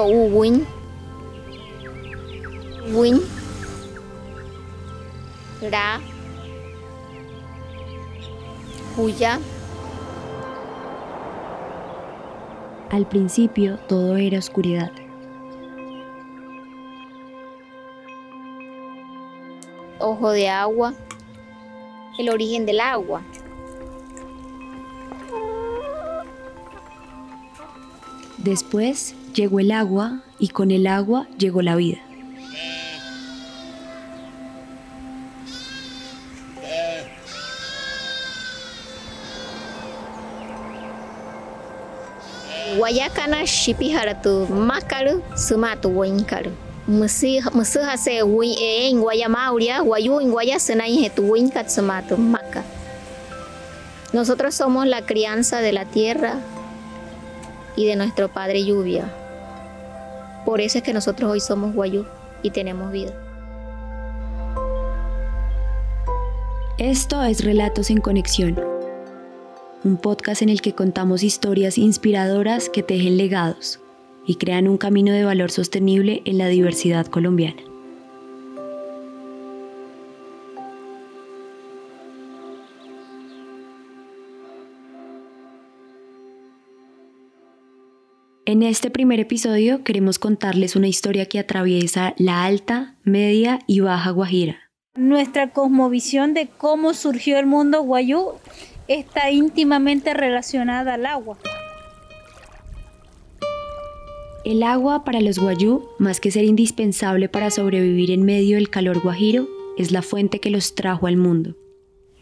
so win. Win. Huya Al principio todo era oscuridad. ojo de agua, el origen del agua. Después llegó el agua y con el agua llegó la vida. Nosotros somos la crianza de la tierra y de nuestro padre lluvia. Por eso es que nosotros hoy somos guayú y tenemos vida. Esto es Relatos en Conexión, un podcast en el que contamos historias inspiradoras que tejen legados y crean un camino de valor sostenible en la diversidad colombiana. En este primer episodio queremos contarles una historia que atraviesa la alta, media y baja Guajira. Nuestra cosmovisión de cómo surgió el mundo guayú está íntimamente relacionada al agua. El agua para los guayú, más que ser indispensable para sobrevivir en medio del calor guajiro, es la fuente que los trajo al mundo.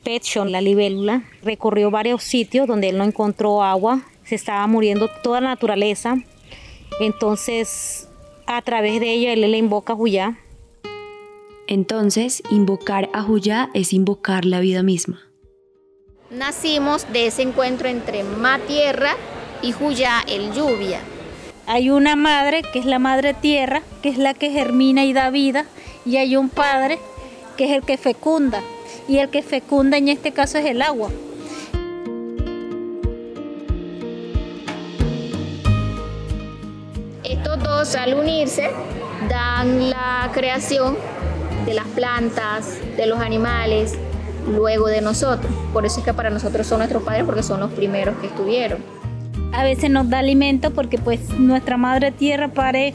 Petshon, la libélula, recorrió varios sitios donde él no encontró agua, se estaba muriendo toda la naturaleza. Entonces, a través de ella, él le invoca a Juyá. Entonces, invocar a Juyá es invocar la vida misma. Nacimos de ese encuentro entre Ma Tierra y Juyá, el lluvia. Hay una madre que es la madre tierra, que es la que germina y da vida, y hay un padre que es el que fecunda, y el que fecunda en este caso es el agua. Al unirse dan la creación de las plantas, de los animales, luego de nosotros. Por eso es que para nosotros son nuestros padres porque son los primeros que estuvieron. A veces nos da alimento porque pues nuestra madre tierra pare,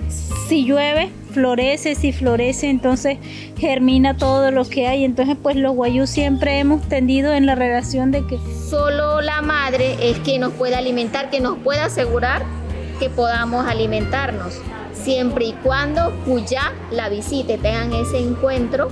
si llueve, florece, si florece, entonces germina todo lo que hay. Entonces pues los guayú siempre hemos tendido en la relación de que Solo la madre es quien nos puede alimentar, que nos puede asegurar que podamos alimentarnos, siempre y cuando Cuyá la visite, tengan ese encuentro.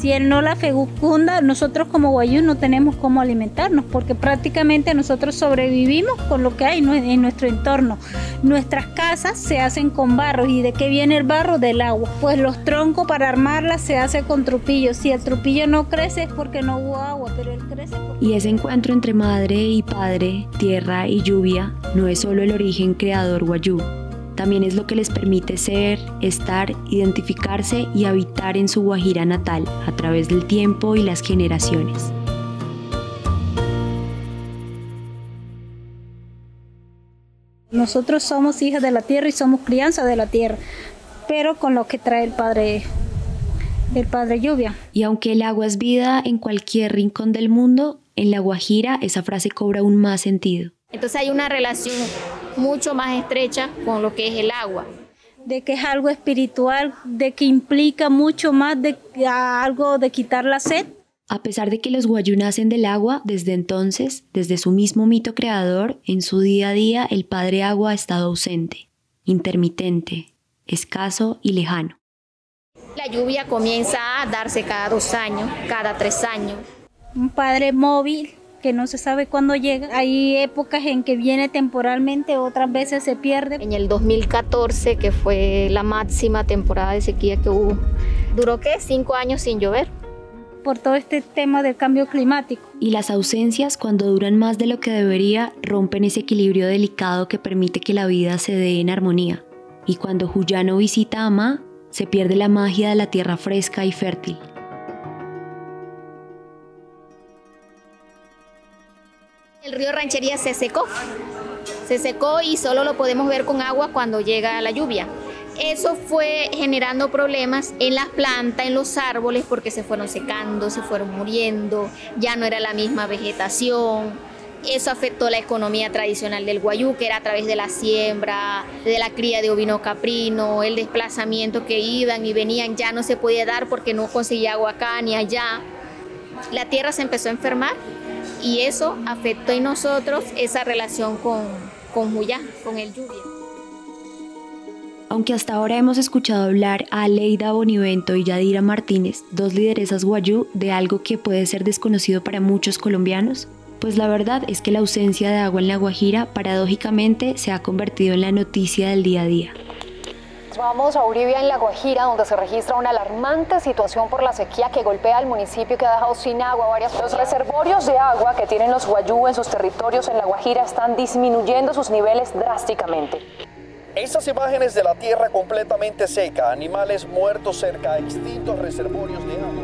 Si él no la fecunda, nosotros como guayú no tenemos cómo alimentarnos, porque prácticamente nosotros sobrevivimos con lo que hay en nuestro entorno. Nuestras casas se hacen con barro. ¿Y de qué viene el barro? Del agua. Pues los troncos para armarlas se hace con trupillos. Si el trupillo no crece es porque no hubo agua, pero él crece. Y ese encuentro entre madre y padre, tierra y lluvia, no es solo el origen creador guayú, también es lo que les permite ser, estar, identificarse y habitar en su Guajira natal a través del tiempo y las generaciones. Nosotros somos hijas de la tierra y somos crianza de la tierra, pero con lo que trae el Padre, el Padre Lluvia. Y aunque el agua es vida en cualquier rincón del mundo, en la Guajira esa frase cobra aún más sentido. Entonces hay una relación mucho más estrecha con lo que es el agua. De que es algo espiritual, de que implica mucho más de algo de quitar la sed. A pesar de que los guayú nacen del agua, desde entonces, desde su mismo mito creador, en su día a día el padre agua ha estado ausente, intermitente, escaso y lejano. La lluvia comienza a darse cada dos años, cada tres años. Un padre móvil que no se sabe cuándo llega. Hay épocas en que viene temporalmente, otras veces se pierde. En el 2014, que fue la máxima temporada de sequía que hubo, duró qué? Cinco años sin llover. Por todo este tema del cambio climático. Y las ausencias, cuando duran más de lo que debería, rompen ese equilibrio delicado que permite que la vida se dé en armonía. Y cuando Juyano visita a Ma, se pierde la magia de la tierra fresca y fértil. El río Ranchería se secó, se secó y solo lo podemos ver con agua cuando llega la lluvia. Eso fue generando problemas en las plantas, en los árboles, porque se fueron secando, se fueron muriendo, ya no era la misma vegetación. Eso afectó la economía tradicional del guayú, que era a través de la siembra, de la cría de ovino caprino, el desplazamiento que iban y venían, ya no se podía dar porque no conseguía agua acá ni allá. La tierra se empezó a enfermar y eso afectó en nosotros esa relación con, con con el lluvia. Aunque hasta ahora hemos escuchado hablar a Leida Bonivento y Yadira Martínez, dos lideresas guayú, de algo que puede ser desconocido para muchos colombianos, pues la verdad es que la ausencia de agua en La Guajira paradójicamente se ha convertido en la noticia del día a día. Vamos a Uribia en La Guajira, donde se registra una alarmante situación por la sequía que golpea al municipio que ha dejado sin agua varias Los reservorios de agua que tienen los guayú en sus territorios en La Guajira están disminuyendo sus niveles drásticamente. Estas imágenes de la tierra completamente seca, animales muertos cerca de extintos reservorios de agua.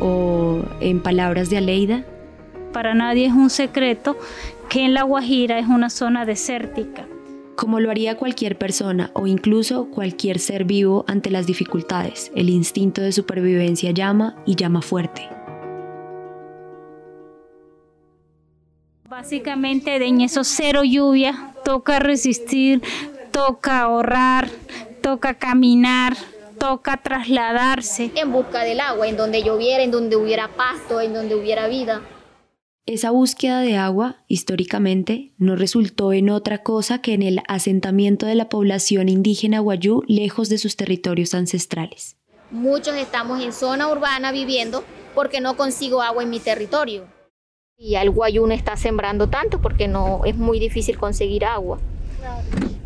O en palabras de Aleida. Para nadie es un secreto que en La Guajira es una zona desértica. Como lo haría cualquier persona o incluso cualquier ser vivo ante las dificultades, el instinto de supervivencia llama y llama fuerte. Básicamente en esos cero lluvia toca resistir, toca ahorrar, toca caminar, toca trasladarse. En busca del agua, en donde lloviera, en donde hubiera pasto, en donde hubiera vida. Esa búsqueda de agua, históricamente, no resultó en otra cosa que en el asentamiento de la población indígena guayú lejos de sus territorios ancestrales. Muchos estamos en zona urbana viviendo porque no consigo agua en mi territorio. Y el guayú no está sembrando tanto porque no es muy difícil conseguir agua.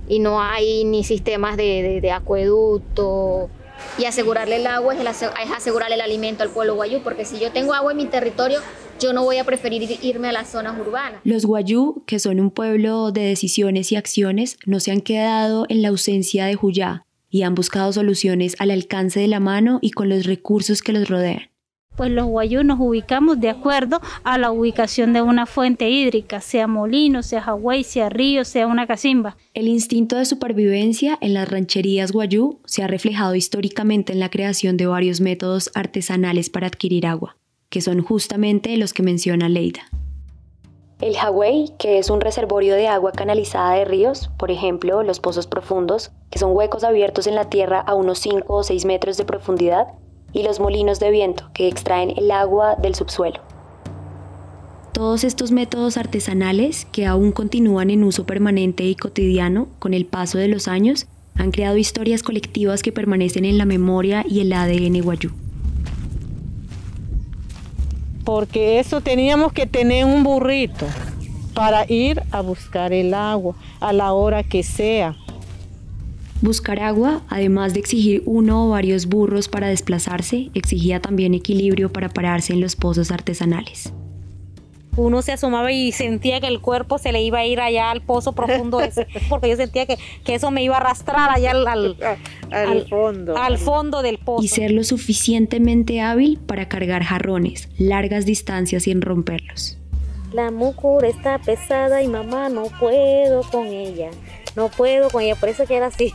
Y no hay ni sistemas de, acueducto. Y asegurarle el agua es, es asegurarle el alimento al pueblo guayú, porque si yo tengo agua en mi territorio, yo no voy a preferir irme a las zonas urbanas. Los guayú, que son un pueblo de decisiones y acciones, no se han quedado en la ausencia de Juyá y han buscado soluciones al alcance de la mano y con los recursos que los rodean pues los guayú nos ubicamos de acuerdo a la ubicación de una fuente hídrica, sea molino, sea jagüey, sea río, sea una cacimba. El instinto de supervivencia en las rancherías guayú se ha reflejado históricamente en la creación de varios métodos artesanales para adquirir agua, que son justamente los que menciona Leida. El jagüey, que es un reservorio de agua canalizada de ríos, por ejemplo, los pozos profundos, que son huecos abiertos en la tierra a unos 5 o 6 metros de profundidad, y los molinos de viento que extraen el agua del subsuelo. Todos estos métodos artesanales, que aún continúan en uso permanente y cotidiano con el paso de los años, han creado historias colectivas que permanecen en la memoria y el ADN guayú. Porque eso teníamos que tener un burrito para ir a buscar el agua a la hora que sea. Buscar agua, además de exigir uno o varios burros para desplazarse, exigía también equilibrio para pararse en los pozos artesanales. Uno se asomaba y sentía que el cuerpo se le iba a ir allá al pozo profundo porque yo sentía que, eso me iba a arrastrar allá al, fondo. al fondo del pozo. Y ser lo suficientemente hábil para cargar jarrones, largas distancias sin romperlos. La mucura está pesada y mamá no puedo con ella. No puedo con ella, por eso que era así.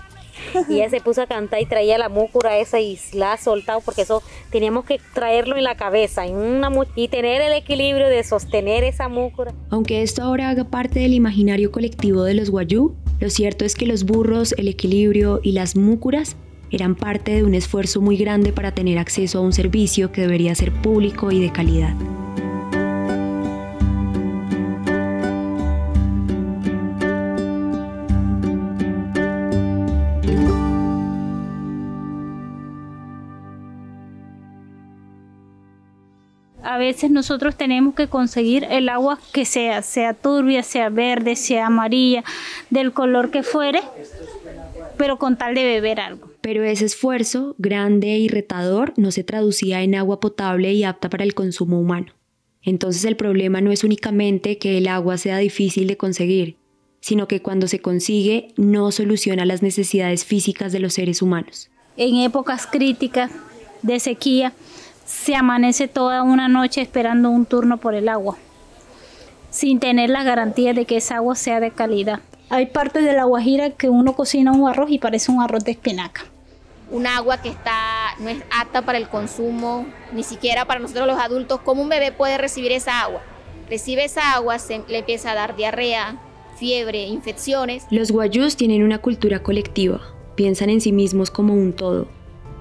Y ella se puso a cantar y traía la múcura esa y la ha soltado porque eso teníamos que traerlo en la cabeza en una y tener el equilibrio de sostener esa múcura. Aunque esto ahora haga parte del imaginario colectivo de los guayú, lo cierto es que los burros, el equilibrio y las múcuras eran parte de un esfuerzo muy grande para tener acceso a un servicio que debería ser público y de calidad. Veces nosotros tenemos que conseguir el agua que sea, sea turbia, sea verde, sea amarilla, del color que fuere, pero con tal de beber algo. Pero ese esfuerzo, grande y retador, no se traducía en agua potable y apta para el consumo humano. Entonces el problema no es únicamente que el agua sea difícil de conseguir, sino que cuando se consigue no soluciona las necesidades físicas de los seres humanos. En épocas críticas de sequía, se amanece toda una noche esperando un turno por el agua. sin tener la garantía de que esa agua sea de calidad. Hay partes de la Guajira que uno cocina un arroz y parece un arroz de espinaca. Un agua que está no es apta para el consumo, ni siquiera para nosotros los adultos. ¿Cómo un bebé puede recibir esa agua? Recibe esa agua, se le empieza a dar diarrea, fiebre, infecciones. Los guayús tienen una cultura colectiva, piensan en sí mismos como un todo.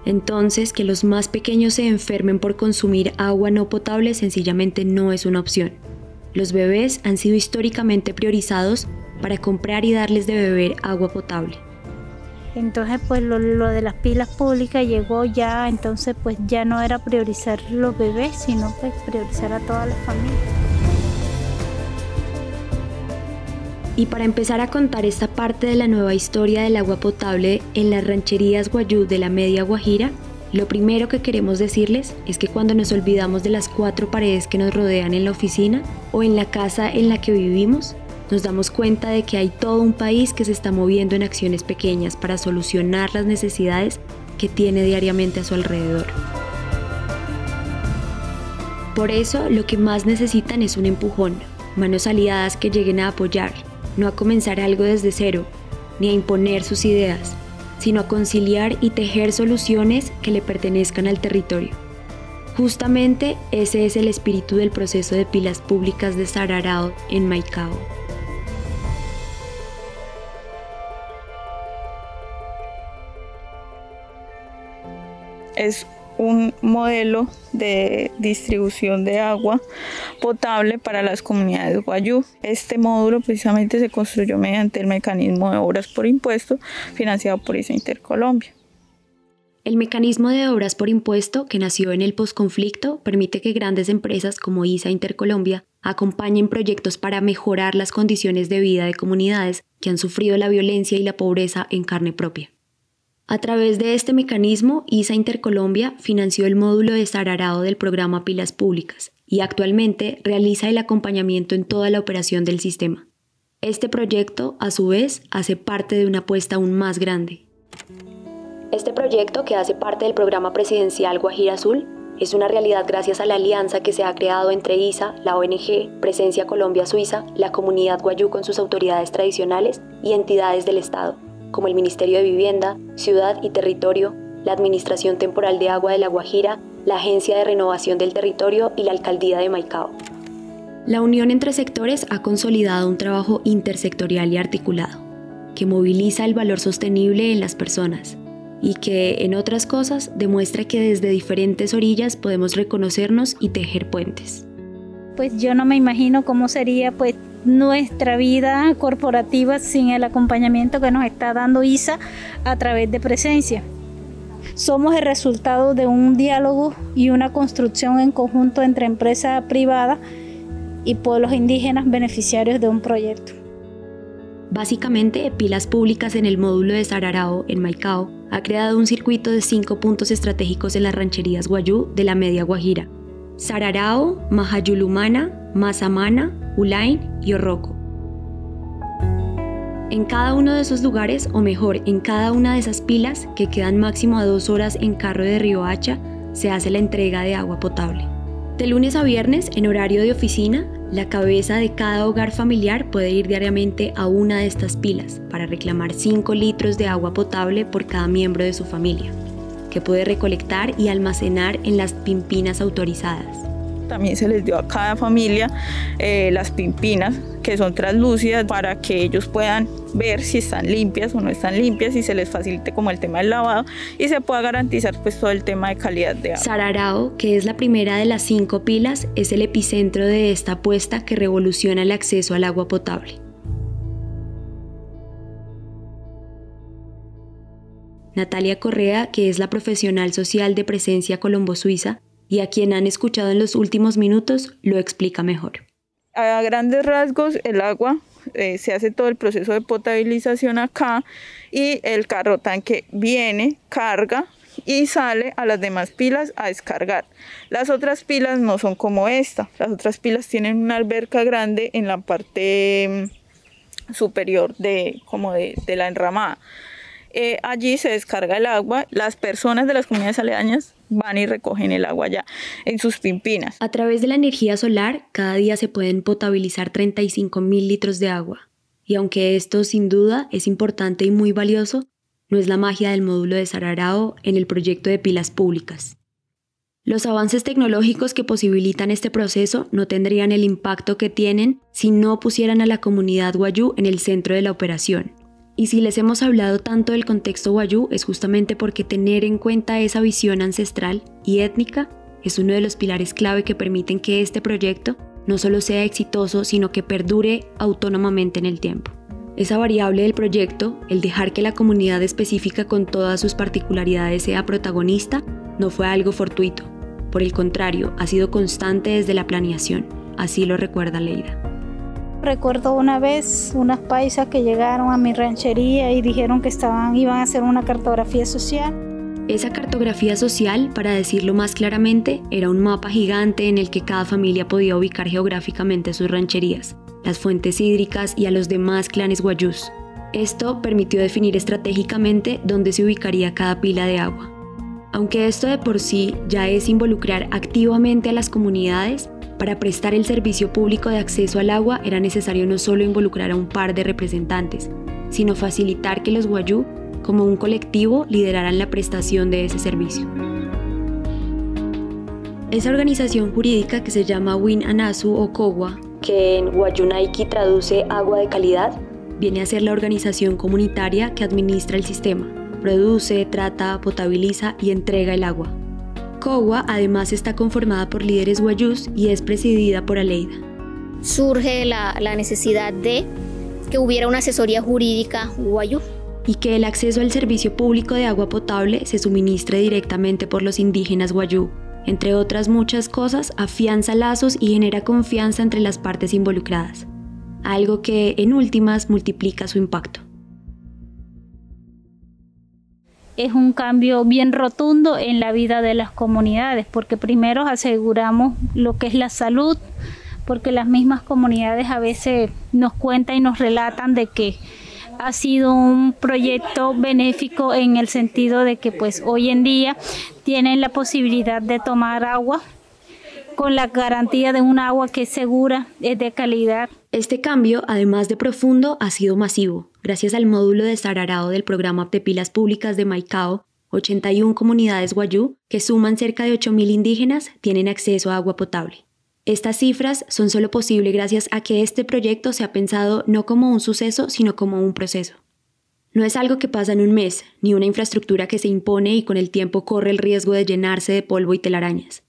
Entonces, que los más pequeños se enfermen por consumir agua no potable sencillamente no es una opción. Los bebés han sido históricamente priorizados para comprar y darles de beber agua potable. Entonces, pues lo, de las pilas públicas llegó ya, entonces pues ya no era priorizar los bebés, sino pues priorizar a todas las familias. Y para empezar a contar esta parte de la nueva historia del agua potable en las rancherías Guayú de la Media Guajira, lo primero que queremos decirles es que cuando nos olvidamos de las cuatro paredes que nos rodean en la oficina o en la casa en la que vivimos, nos damos cuenta de que hay todo un país que se está moviendo en acciones pequeñas para solucionar las necesidades que tiene diariamente a su alrededor. Por eso lo que más necesitan es un empujón, manos aliadas que lleguen a apoyar, no a comenzar algo desde cero, ni a imponer sus ideas, sino a conciliar y tejer soluciones que le pertenezcan al territorio. Justamente ese es el espíritu del proceso de pilas públicas de Sararao en Maicao. es un modelo de distribución de agua potable para las comunidades guayú. Este módulo precisamente se construyó mediante el mecanismo de obras por impuesto financiado por ISA Intercolombia. El mecanismo de obras por impuesto que nació en el posconflicto permite que grandes empresas como ISA Intercolombia acompañen proyectos para mejorar las condiciones de vida de comunidades que han sufrido la violencia y la pobreza en carne propia. A través de este mecanismo, ISA Intercolombia financió el módulo de Sararao del programa Pilas Públicas y actualmente realiza el acompañamiento en toda la operación del sistema. Este proyecto, a su vez, hace parte de una apuesta aún más grande. Este proyecto, que hace parte del programa presidencial Guajira Azul, es una realidad gracias a la alianza que se ha creado entre ISA, la ONG, Presencia Colombia Suiza, la comunidad guayú con sus autoridades tradicionales y entidades del Estado como el Ministerio de Vivienda, Ciudad y Territorio, la Administración Temporal de Agua de La Guajira, la Agencia de Renovación del Territorio y la Alcaldía de Maicao. La unión entre sectores ha consolidado un trabajo intersectorial y articulado, que moviliza el valor sostenible en las personas y que, en otras cosas, demuestra que desde diferentes orillas podemos reconocernos y tejer puentes. Pues yo no me imagino cómo sería pues nuestra vida corporativa sin el acompañamiento que nos está dando ISA a través de presencia. Somos el resultado de un diálogo y una construcción en conjunto entre empresa privada y pueblos indígenas beneficiarios de un proyecto. Básicamente, Pilas Públicas en el módulo de Sararao, en Maicao, ha creado un circuito de cinco puntos estratégicos en las rancherías Guayú de la Media Guajira. Sararao, Mahayulumana, Mazamana, Ulain y Orroco. En cada uno de esos lugares, o mejor, en cada una de esas pilas, que quedan máximo a dos horas en carro de Río Hacha, se hace la entrega de agua potable. De lunes a viernes, en horario de oficina, la cabeza de cada hogar familiar puede ir diariamente a una de estas pilas para reclamar 5 litros de agua potable por cada miembro de su familia, que puede recolectar y almacenar en las pimpinas autorizadas también se les dio a cada familia eh, las pimpinas que son translúcidas para que ellos puedan ver si están limpias o no están limpias y se les facilite como el tema del lavado y se pueda garantizar pues todo el tema de calidad de agua. Sararao, que es la primera de las cinco pilas, es el epicentro de esta apuesta que revoluciona el acceso al agua potable. Natalia Correa, que es la profesional social de presencia Colombo Suiza, y a quien han escuchado en los últimos minutos lo explica mejor. A grandes rasgos, el agua eh, se hace todo el proceso de potabilización acá y el carro tanque viene, carga y sale a las demás pilas a descargar. Las otras pilas no son como esta, las otras pilas tienen una alberca grande en la parte mm, superior de, como de, de la enramada. Eh, allí se descarga el agua, las personas de las comunidades aledañas van y recogen el agua ya en sus pimpinas. A través de la energía solar, cada día se pueden potabilizar 35 mil litros de agua. Y aunque esto sin duda es importante y muy valioso, no es la magia del módulo de Sararao en el proyecto de pilas públicas. Los avances tecnológicos que posibilitan este proceso no tendrían el impacto que tienen si no pusieran a la comunidad Wayuu en el centro de la operación. Y si les hemos hablado tanto del contexto Wayuu es justamente porque tener en cuenta esa visión ancestral y étnica es uno de los pilares clave que permiten que este proyecto no solo sea exitoso, sino que perdure autónomamente en el tiempo. Esa variable del proyecto, el dejar que la comunidad específica con todas sus particularidades sea protagonista, no fue algo fortuito. Por el contrario, ha sido constante desde la planeación. Así lo recuerda Leida. Recuerdo una vez unas paisas que llegaron a mi ranchería y dijeron que estaban, iban a hacer una cartografía social. Esa cartografía social, para decirlo más claramente, era un mapa gigante en el que cada familia podía ubicar geográficamente sus rancherías, las fuentes hídricas y a los demás clanes guayús. Esto permitió definir estratégicamente dónde se ubicaría cada pila de agua. Aunque esto de por sí ya es involucrar activamente a las comunidades, para prestar el servicio público de acceso al agua era necesario no solo involucrar a un par de representantes, sino facilitar que los guayú, como un colectivo, lideraran la prestación de ese servicio. Esa organización jurídica que se llama Win Anasu o COGUA, que en Guayunaiki traduce agua de calidad, viene a ser la organización comunitaria que administra el sistema produce, trata, potabiliza y entrega el agua. COGUA además está conformada por líderes guayús y es presidida por Aleida. Surge la, la necesidad de que hubiera una asesoría jurídica guayú. Y que el acceso al servicio público de agua potable se suministre directamente por los indígenas guayú. Entre otras muchas cosas, afianza lazos y genera confianza entre las partes involucradas, algo que en últimas multiplica su impacto es un cambio bien rotundo en la vida de las comunidades, porque primero aseguramos lo que es la salud, porque las mismas comunidades a veces nos cuentan y nos relatan de que ha sido un proyecto benéfico en el sentido de que pues hoy en día tienen la posibilidad de tomar agua con la garantía de un agua que es segura, es de calidad. Este cambio, además de profundo, ha sido masivo. Gracias al módulo de Sararao del programa de pilas públicas de Maicao, 81 comunidades guayú, que suman cerca de 8.000 indígenas, tienen acceso a agua potable. Estas cifras son solo posibles gracias a que este proyecto se ha pensado no como un suceso, sino como un proceso. No es algo que pasa en un mes, ni una infraestructura que se impone y con el tiempo corre el riesgo de llenarse de polvo y telarañas.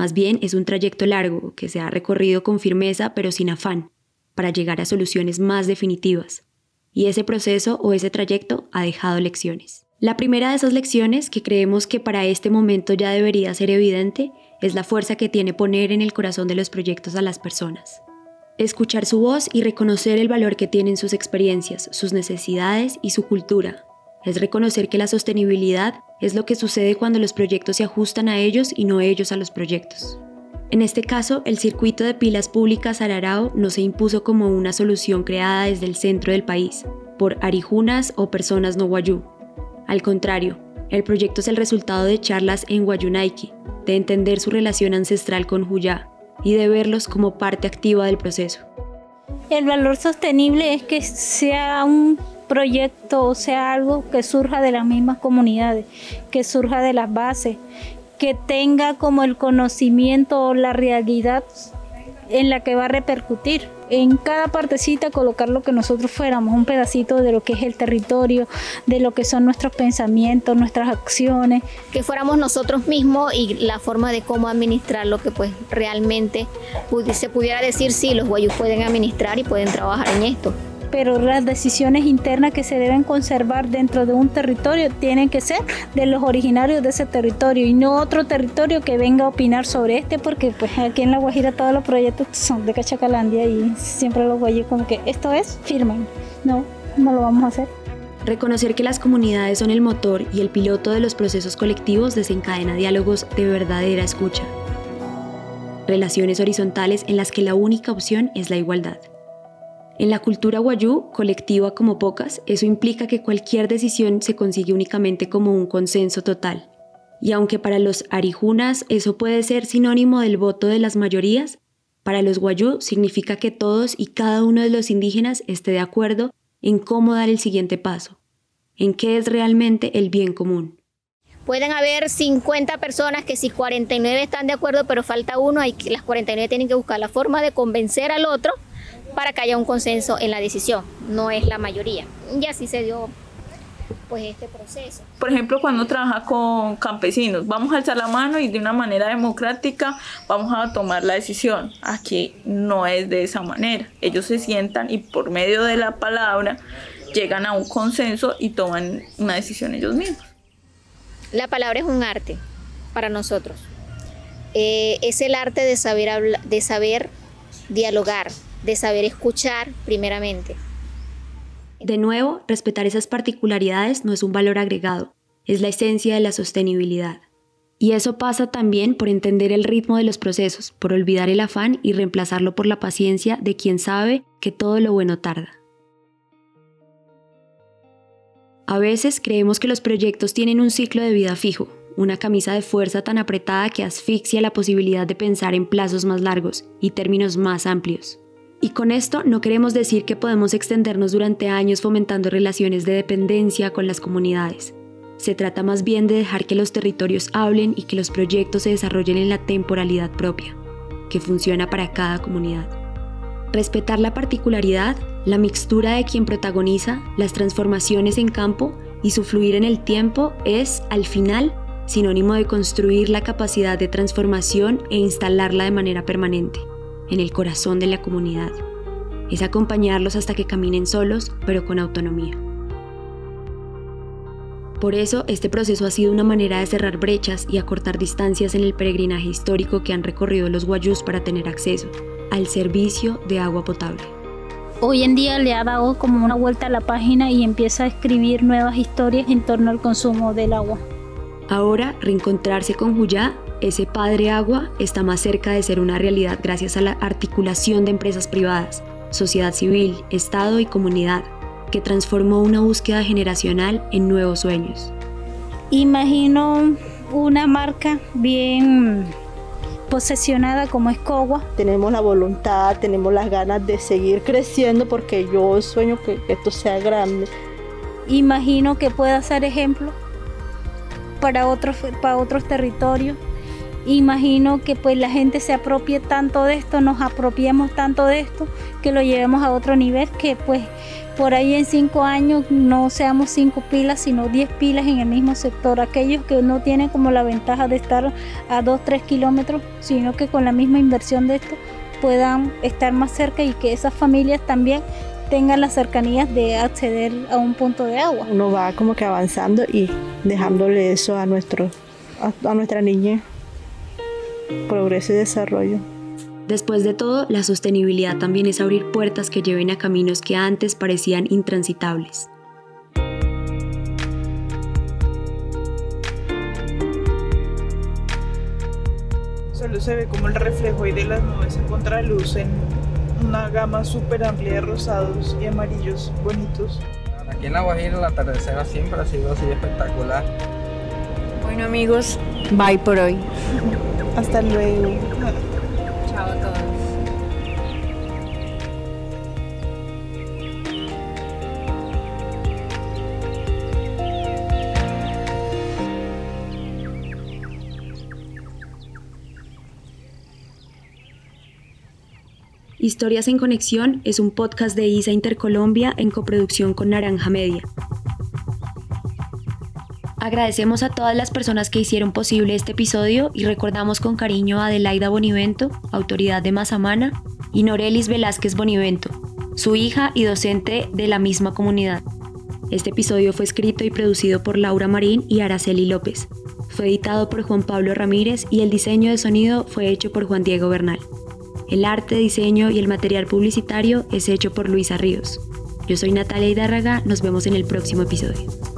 Más bien es un trayecto largo que se ha recorrido con firmeza pero sin afán, para llegar a soluciones más definitivas. Y ese proceso o ese trayecto ha dejado lecciones. La primera de esas lecciones, que creemos que para este momento ya debería ser evidente, es la fuerza que tiene poner en el corazón de los proyectos a las personas. Escuchar su voz y reconocer el valor que tienen sus experiencias, sus necesidades y su cultura, es reconocer que la sostenibilidad es lo que sucede cuando los proyectos se ajustan a ellos y no ellos a los proyectos. En este caso, el circuito de pilas públicas Ararao no se impuso como una solución creada desde el centro del país, por arijunas o personas no guayú. Al contrario, el proyecto es el resultado de charlas en Guayunaiki, de entender su relación ancestral con Juyá y de verlos como parte activa del proceso. El valor sostenible es que sea un proyecto o sea algo que surja de las mismas comunidades, que surja de las bases, que tenga como el conocimiento o la realidad en la que va a repercutir. En cada partecita colocar lo que nosotros fuéramos, un pedacito de lo que es el territorio, de lo que son nuestros pensamientos, nuestras acciones. Que fuéramos nosotros mismos y la forma de cómo administrar lo que pues realmente se pudiera decir, sí, los guayus pueden administrar y pueden trabajar en esto pero las decisiones internas que se deben conservar dentro de un territorio tienen que ser de los originarios de ese territorio y no otro territorio que venga a opinar sobre este, porque pues aquí en La Guajira todos los proyectos son de Cachacalandia y siempre los guayos como que esto es, firmen. No, no lo vamos a hacer. Reconocer que las comunidades son el motor y el piloto de los procesos colectivos desencadena diálogos de verdadera escucha. Relaciones horizontales en las que la única opción es la igualdad. En la cultura guayú, colectiva como pocas, eso implica que cualquier decisión se consigue únicamente como un consenso total. Y aunque para los arijunas eso puede ser sinónimo del voto de las mayorías, para los guayú significa que todos y cada uno de los indígenas esté de acuerdo en cómo dar el siguiente paso, en qué es realmente el bien común. Pueden haber 50 personas que si 49 están de acuerdo, pero falta uno, hay las 49 tienen que buscar la forma de convencer al otro para que haya un consenso en la decisión, no es la mayoría. Y así se dio pues este proceso. Por ejemplo, cuando trabaja con campesinos, vamos a alzar la mano y de una manera democrática vamos a tomar la decisión. Aquí no es de esa manera. Ellos se sientan y por medio de la palabra llegan a un consenso y toman una decisión ellos mismos. La palabra es un arte para nosotros. Eh, es el arte de saber, de saber dialogar, de saber escuchar primeramente. De nuevo, respetar esas particularidades no es un valor agregado, es la esencia de la sostenibilidad. Y eso pasa también por entender el ritmo de los procesos, por olvidar el afán y reemplazarlo por la paciencia de quien sabe que todo lo bueno tarda. A veces creemos que los proyectos tienen un ciclo de vida fijo, una camisa de fuerza tan apretada que asfixia la posibilidad de pensar en plazos más largos y términos más amplios. Y con esto no queremos decir que podemos extendernos durante años fomentando relaciones de dependencia con las comunidades. Se trata más bien de dejar que los territorios hablen y que los proyectos se desarrollen en la temporalidad propia, que funciona para cada comunidad. Respetar la particularidad, la mixtura de quien protagoniza, las transformaciones en campo y su fluir en el tiempo es, al final, sinónimo de construir la capacidad de transformación e instalarla de manera permanente en el corazón de la comunidad. Es acompañarlos hasta que caminen solos, pero con autonomía. Por eso, este proceso ha sido una manera de cerrar brechas y acortar distancias en el peregrinaje histórico que han recorrido los guayús para tener acceso al servicio de agua potable. Hoy en día le ha dado como una vuelta a la página y empieza a escribir nuevas historias en torno al consumo del agua. Ahora, reencontrarse con Juyá ese padre agua está más cerca de ser una realidad gracias a la articulación de empresas privadas, sociedad civil, Estado y comunidad, que transformó una búsqueda generacional en nuevos sueños. Imagino una marca bien posesionada como Escogua. Tenemos la voluntad, tenemos las ganas de seguir creciendo porque yo sueño que esto sea grande. Imagino que pueda ser ejemplo para otros, para otros territorios imagino que pues la gente se apropie tanto de esto, nos apropiemos tanto de esto, que lo llevemos a otro nivel, que pues por ahí en cinco años no seamos cinco pilas, sino diez pilas en el mismo sector. Aquellos que no tienen como la ventaja de estar a dos, tres kilómetros, sino que con la misma inversión de esto puedan estar más cerca y que esas familias también tengan las cercanías de acceder a un punto de agua. Uno va como que avanzando y dejándole eso a nuestro a, a nuestra niña progreso y desarrollo. Después de todo, la sostenibilidad también es abrir puertas que lleven a caminos que antes parecían intransitables. Solo se ve como el reflejo de las nubes en contraluz en una gama súper amplia de rosados y amarillos bonitos. Aquí en La Guajira el atardecer siempre ha sido así espectacular. Bueno amigos, bye por hoy. Hasta luego. Chao a todos. Historias en Conexión es un podcast de ISA Intercolombia en coproducción con Naranja Media. Agradecemos a todas las personas que hicieron posible este episodio y recordamos con cariño a Adelaida Bonivento, autoridad de Mazamana, y Norelis Velázquez Bonivento, su hija y docente de la misma comunidad. Este episodio fue escrito y producido por Laura Marín y Araceli López. Fue editado por Juan Pablo Ramírez y el diseño de sonido fue hecho por Juan Diego Bernal. El arte, diseño y el material publicitario es hecho por Luisa Ríos. Yo soy Natalia Hidárraga, nos vemos en el próximo episodio.